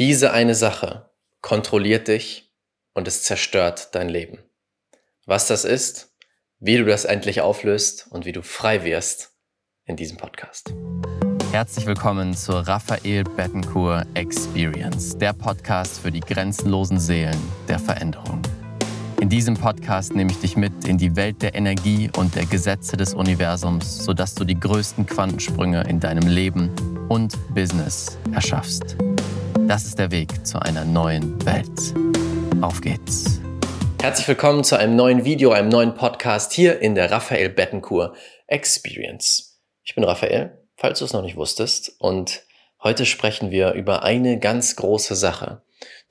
Diese eine Sache kontrolliert dich und es zerstört dein Leben. Was das ist, wie du das endlich auflöst und wie du frei wirst in diesem Podcast. Herzlich willkommen zur Raphael Bettencourt Experience, der Podcast für die grenzenlosen Seelen der Veränderung. In diesem Podcast nehme ich dich mit in die Welt der Energie und der Gesetze des Universums, sodass du die größten Quantensprünge in deinem Leben und Business erschaffst. Das ist der Weg zu einer neuen Welt. Auf geht's. Herzlich willkommen zu einem neuen Video, einem neuen Podcast hier in der Raphael Bettencourt Experience. Ich bin Raphael, falls du es noch nicht wusstest, und heute sprechen wir über eine ganz große Sache,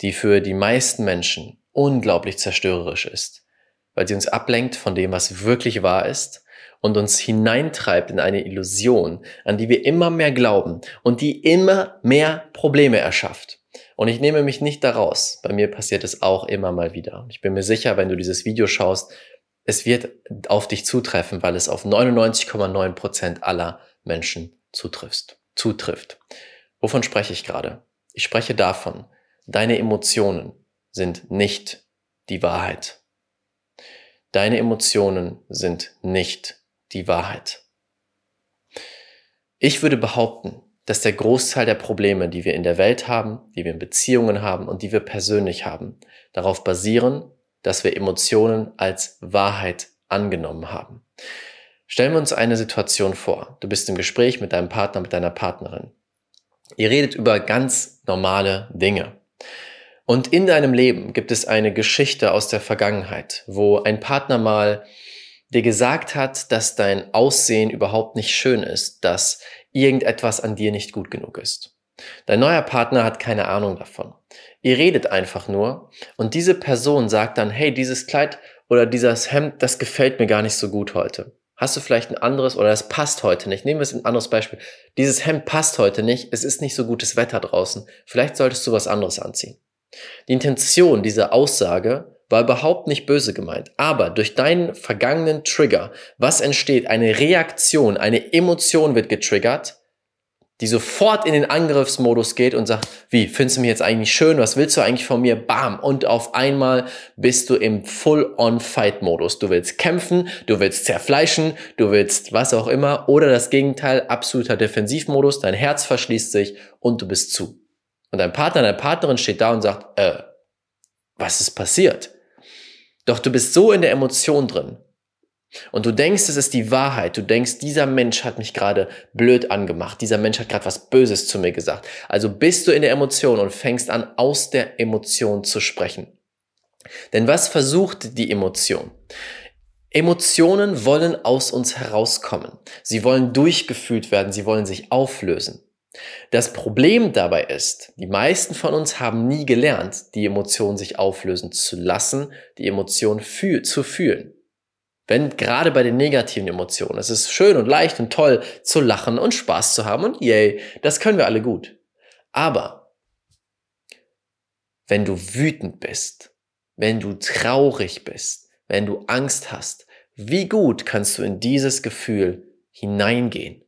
die für die meisten Menschen unglaublich zerstörerisch ist, weil sie uns ablenkt von dem, was wirklich wahr ist und uns hineintreibt in eine Illusion, an die wir immer mehr glauben und die immer mehr Probleme erschafft. Und ich nehme mich nicht daraus. Bei mir passiert es auch immer mal wieder. Ich bin mir sicher, wenn du dieses Video schaust, es wird auf dich zutreffen, weil es auf 99,9 Prozent aller Menschen zutrifft. zutrifft. Wovon spreche ich gerade? Ich spreche davon, deine Emotionen sind nicht die Wahrheit. Deine Emotionen sind nicht die Wahrheit. Ich würde behaupten, dass der Großteil der Probleme, die wir in der Welt haben, die wir in Beziehungen haben und die wir persönlich haben, darauf basieren, dass wir Emotionen als Wahrheit angenommen haben. Stellen wir uns eine Situation vor. Du bist im Gespräch mit deinem Partner, mit deiner Partnerin. Ihr redet über ganz normale Dinge. Und in deinem Leben gibt es eine Geschichte aus der Vergangenheit, wo ein Partner mal dir gesagt hat, dass dein Aussehen überhaupt nicht schön ist, dass irgendetwas an dir nicht gut genug ist. Dein neuer Partner hat keine Ahnung davon. Ihr redet einfach nur und diese Person sagt dann, hey, dieses Kleid oder dieses Hemd, das gefällt mir gar nicht so gut heute. Hast du vielleicht ein anderes oder das passt heute nicht? Nehmen wir es ein anderes Beispiel. Dieses Hemd passt heute nicht, es ist nicht so gutes Wetter draußen. Vielleicht solltest du was anderes anziehen. Die Intention dieser Aussage war überhaupt nicht böse gemeint. Aber durch deinen vergangenen Trigger, was entsteht? Eine Reaktion, eine Emotion wird getriggert, die sofort in den Angriffsmodus geht und sagt, wie, findest du mich jetzt eigentlich schön? Was willst du eigentlich von mir? Bam! Und auf einmal bist du im Full-on-Fight-Modus. Du willst kämpfen, du willst zerfleischen, du willst was auch immer. Oder das Gegenteil, absoluter Defensivmodus. Dein Herz verschließt sich und du bist zu. Und dein Partner, deine Partnerin steht da und sagt, äh, was ist passiert? Doch du bist so in der Emotion drin. Und du denkst, es ist die Wahrheit. Du denkst, dieser Mensch hat mich gerade blöd angemacht. Dieser Mensch hat gerade was Böses zu mir gesagt. Also bist du in der Emotion und fängst an, aus der Emotion zu sprechen. Denn was versucht die Emotion? Emotionen wollen aus uns herauskommen. Sie wollen durchgefühlt werden. Sie wollen sich auflösen. Das Problem dabei ist, die meisten von uns haben nie gelernt, die Emotionen sich auflösen zu lassen, die Emotionen fühl zu fühlen. Wenn gerade bei den negativen Emotionen, es ist schön und leicht und toll zu lachen und Spaß zu haben und yay, das können wir alle gut. Aber wenn du wütend bist, wenn du traurig bist, wenn du Angst hast, wie gut kannst du in dieses Gefühl hineingehen?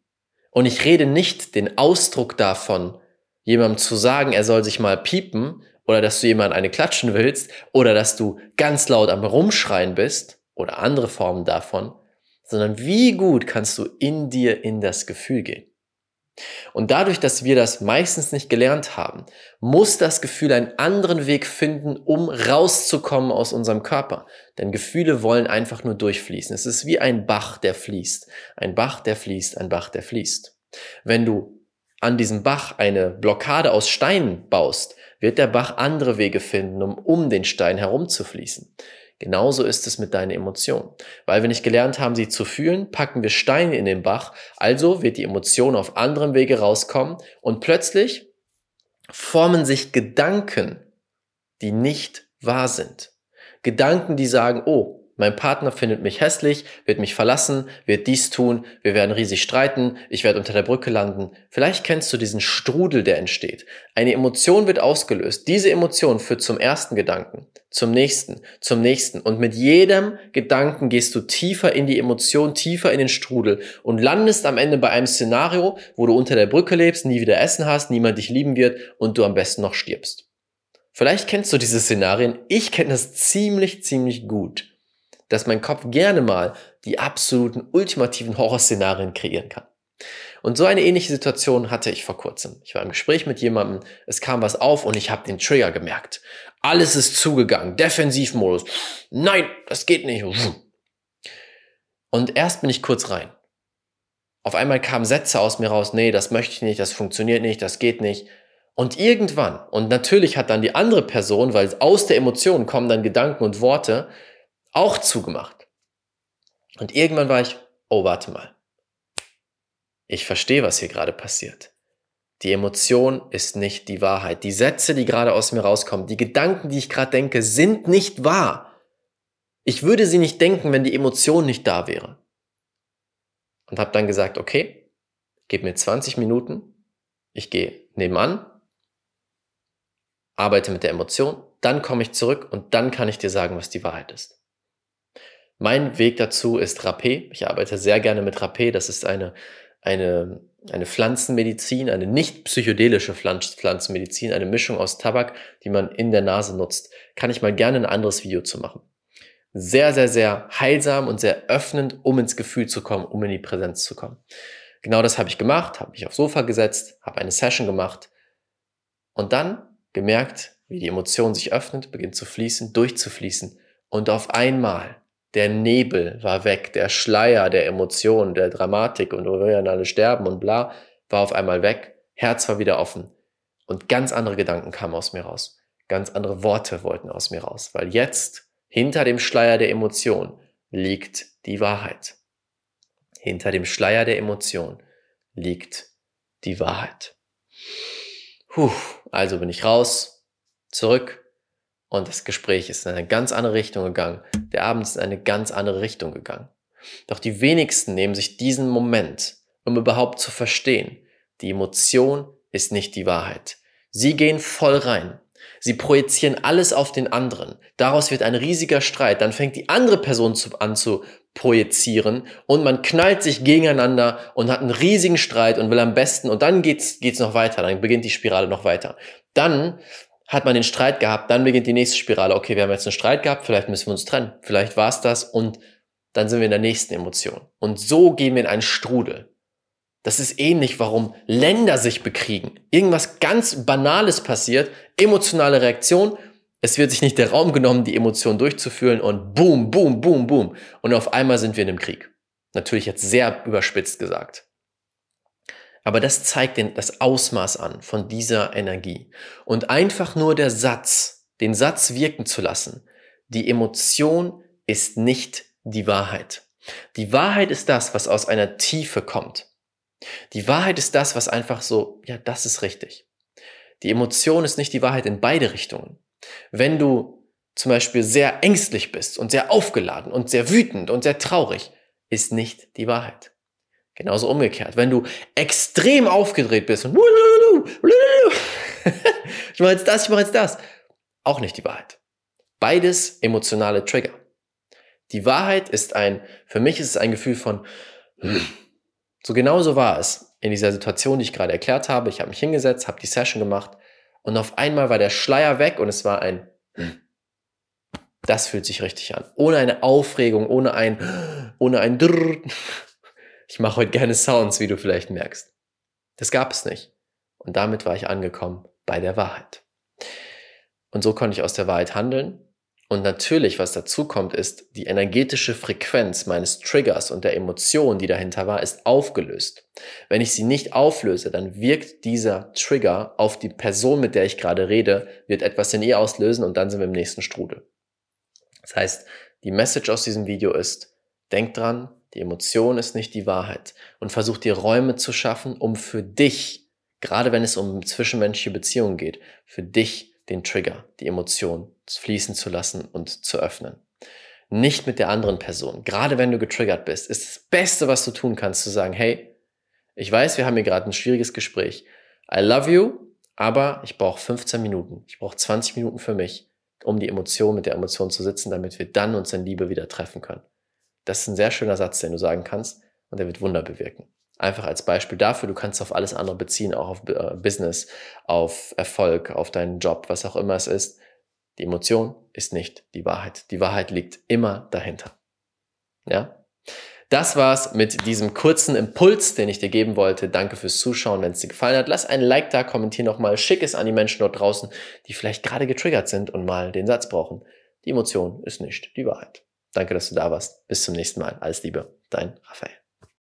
Und ich rede nicht den Ausdruck davon, jemandem zu sagen, er soll sich mal piepen oder dass du jemand eine klatschen willst oder dass du ganz laut am Rumschreien bist oder andere Formen davon, sondern wie gut kannst du in dir in das Gefühl gehen. Und dadurch, dass wir das meistens nicht gelernt haben, muss das Gefühl einen anderen Weg finden, um rauszukommen aus unserem Körper. Denn Gefühle wollen einfach nur durchfließen. Es ist wie ein Bach, der fließt. Ein Bach, der fließt, ein Bach, der fließt. Wenn du an diesem Bach eine Blockade aus Steinen baust, wird der Bach andere Wege finden, um um den Stein herumzufließen. Genauso ist es mit deinen Emotionen. Weil wir nicht gelernt haben, sie zu fühlen, packen wir Steine in den Bach, also wird die Emotion auf anderem Wege rauskommen und plötzlich formen sich Gedanken, die nicht wahr sind. Gedanken, die sagen, oh, Mein Partner findet mich hässlich, wird mich verlassen, wird dies tun, wir werden riesig streiten, ich werde unter der Brücke landen. Vielleicht kennst du diesen Strudel, der entsteht. Eine Emotion wird ausgelöst. Diese Emotion führt zum ersten Gedanken, zum nächsten, zum nächsten. Und mit jedem Gedanken gehst du tiefer in die Emotion, tiefer in den Strudel und landest am Ende bei einem Szenario, wo du unter der Brücke lebst, nie wieder Essen hast, niemand dich lieben wird und du am besten noch stirbst. Vielleicht kennst du diese Szenarien. Ich kenne das ziemlich, ziemlich gut dass mein Kopf gerne mal die absoluten ultimativen Horrorszenarien kreieren kann. Und so eine ähnliche Situation hatte ich vor kurzem. Ich war im Gespräch mit jemandem, es kam was auf und ich habe den Trigger gemerkt. Alles ist zugegangen, Defensivmodus. Nein, das geht nicht. Und erst bin ich kurz rein. Auf einmal kamen Sätze aus mir raus, nee, das möchte ich nicht, das funktioniert nicht, das geht nicht. Und irgendwann, und natürlich hat dann die andere Person, weil aus der Emotion kommen dann Gedanken und Worte, auch zugemacht. Und irgendwann war ich, oh, warte mal. Ich verstehe, was hier gerade passiert. Die Emotion ist nicht die Wahrheit. Die Sätze, die gerade aus mir rauskommen, die Gedanken, die ich gerade denke, sind nicht wahr. Ich würde sie nicht denken, wenn die Emotion nicht da wäre. Und habe dann gesagt, okay, gib mir 20 Minuten, ich gehe nebenan, arbeite mit der Emotion, dann komme ich zurück und dann kann ich dir sagen, was die Wahrheit ist. Mein Weg dazu ist Rapé. Ich arbeite sehr gerne mit Rapé. Das ist eine, eine, eine Pflanzenmedizin, eine nicht psychedelische Pflanzenmedizin, eine Mischung aus Tabak, die man in der Nase nutzt. Kann ich mal gerne ein anderes Video zu machen. Sehr, sehr, sehr heilsam und sehr öffnend, um ins Gefühl zu kommen, um in die Präsenz zu kommen. Genau das habe ich gemacht, habe mich aufs Sofa gesetzt, habe eine Session gemacht und dann gemerkt, wie die Emotion sich öffnet, beginnt zu fließen, durchzufließen und auf einmal der Nebel war weg, der Schleier der Emotionen, der Dramatik und wir werden alle sterben und bla, war auf einmal weg, Herz war wieder offen und ganz andere Gedanken kamen aus mir raus, ganz andere Worte wollten aus mir raus, weil jetzt hinter dem Schleier der Emotion liegt die Wahrheit. Hinter dem Schleier der Emotion liegt die Wahrheit. Puh, also bin ich raus, zurück und das Gespräch ist in eine ganz andere Richtung gegangen. Der Abend ist in eine ganz andere Richtung gegangen. Doch die wenigsten nehmen sich diesen Moment, um überhaupt zu verstehen, die Emotion ist nicht die Wahrheit. Sie gehen voll rein. Sie projizieren alles auf den anderen. Daraus wird ein riesiger Streit. Dann fängt die andere Person an zu projizieren und man knallt sich gegeneinander und hat einen riesigen Streit und will am besten und dann geht's, geht's noch weiter. Dann beginnt die Spirale noch weiter. Dann hat man den Streit gehabt, dann beginnt die nächste Spirale. Okay, wir haben jetzt einen Streit gehabt, vielleicht müssen wir uns trennen. Vielleicht war es das und dann sind wir in der nächsten Emotion. Und so gehen wir in einen Strudel. Das ist ähnlich, warum Länder sich bekriegen. Irgendwas ganz Banales passiert, emotionale Reaktion. Es wird sich nicht der Raum genommen, die Emotion durchzuführen und boom, boom, boom, boom. Und auf einmal sind wir in einem Krieg. Natürlich jetzt sehr überspitzt gesagt. Aber das zeigt den, das Ausmaß an von dieser Energie. Und einfach nur der Satz, den Satz wirken zu lassen, die Emotion ist nicht die Wahrheit. Die Wahrheit ist das, was aus einer Tiefe kommt. Die Wahrheit ist das, was einfach so, ja, das ist richtig. Die Emotion ist nicht die Wahrheit in beide Richtungen. Wenn du zum Beispiel sehr ängstlich bist und sehr aufgeladen und sehr wütend und sehr traurig, ist nicht die Wahrheit. Genauso umgekehrt. Wenn du extrem aufgedreht bist und ich mache jetzt das, ich mache jetzt das, auch nicht die Wahrheit. Beides emotionale Trigger. Die Wahrheit ist ein, für mich ist es ein Gefühl von, so genauso war es in dieser Situation, die ich gerade erklärt habe. Ich habe mich hingesetzt, habe die Session gemacht und auf einmal war der Schleier weg und es war ein, das fühlt sich richtig an. Ohne eine Aufregung, ohne ein, ohne ein ich mache heute gerne Sounds, wie du vielleicht merkst. Das gab es nicht. Und damit war ich angekommen bei der Wahrheit. Und so konnte ich aus der Wahrheit handeln. Und natürlich, was dazu kommt, ist, die energetische Frequenz meines Triggers und der Emotion, die dahinter war, ist aufgelöst. Wenn ich sie nicht auflöse, dann wirkt dieser Trigger auf die Person, mit der ich gerade rede, wird etwas in ihr auslösen und dann sind wir im nächsten Strudel. Das heißt, die Message aus diesem Video ist, denk dran, die Emotion ist nicht die Wahrheit. Und versuch dir Räume zu schaffen, um für dich, gerade wenn es um zwischenmenschliche Beziehungen geht, für dich den Trigger, die Emotion fließen zu lassen und zu öffnen. nicht mit der anderen Person. Gerade wenn du getriggert bist, ist das Beste, was du tun kannst, zu sagen, hey, ich weiß, wir haben hier gerade ein schwieriges Gespräch. I love you, aber ich brauche 15 Minuten. Ich brauche 20 Minuten für mich, um die Emotion mit der Emotion zu sitzen, damit wir dann uns in Liebe wieder treffen können. Das ist ein sehr schöner Satz, den du sagen kannst und der wird Wunder bewirken. Einfach als Beispiel dafür, du kannst auf alles andere beziehen, auch auf äh, Business, auf Erfolg, auf deinen Job, was auch immer es ist. Die Emotion ist nicht die Wahrheit. Die Wahrheit liegt immer dahinter. Ja? Das war's mit diesem kurzen Impuls, den ich dir geben wollte. Danke fürs Zuschauen. Wenn es dir gefallen hat, lass ein Like da, kommentier nochmal, schick es an die Menschen dort draußen, die vielleicht gerade getriggert sind und mal den Satz brauchen. Die Emotion ist nicht die Wahrheit. Danke, dass du da warst. Bis zum nächsten Mal. Alles Liebe. Dein Raphael.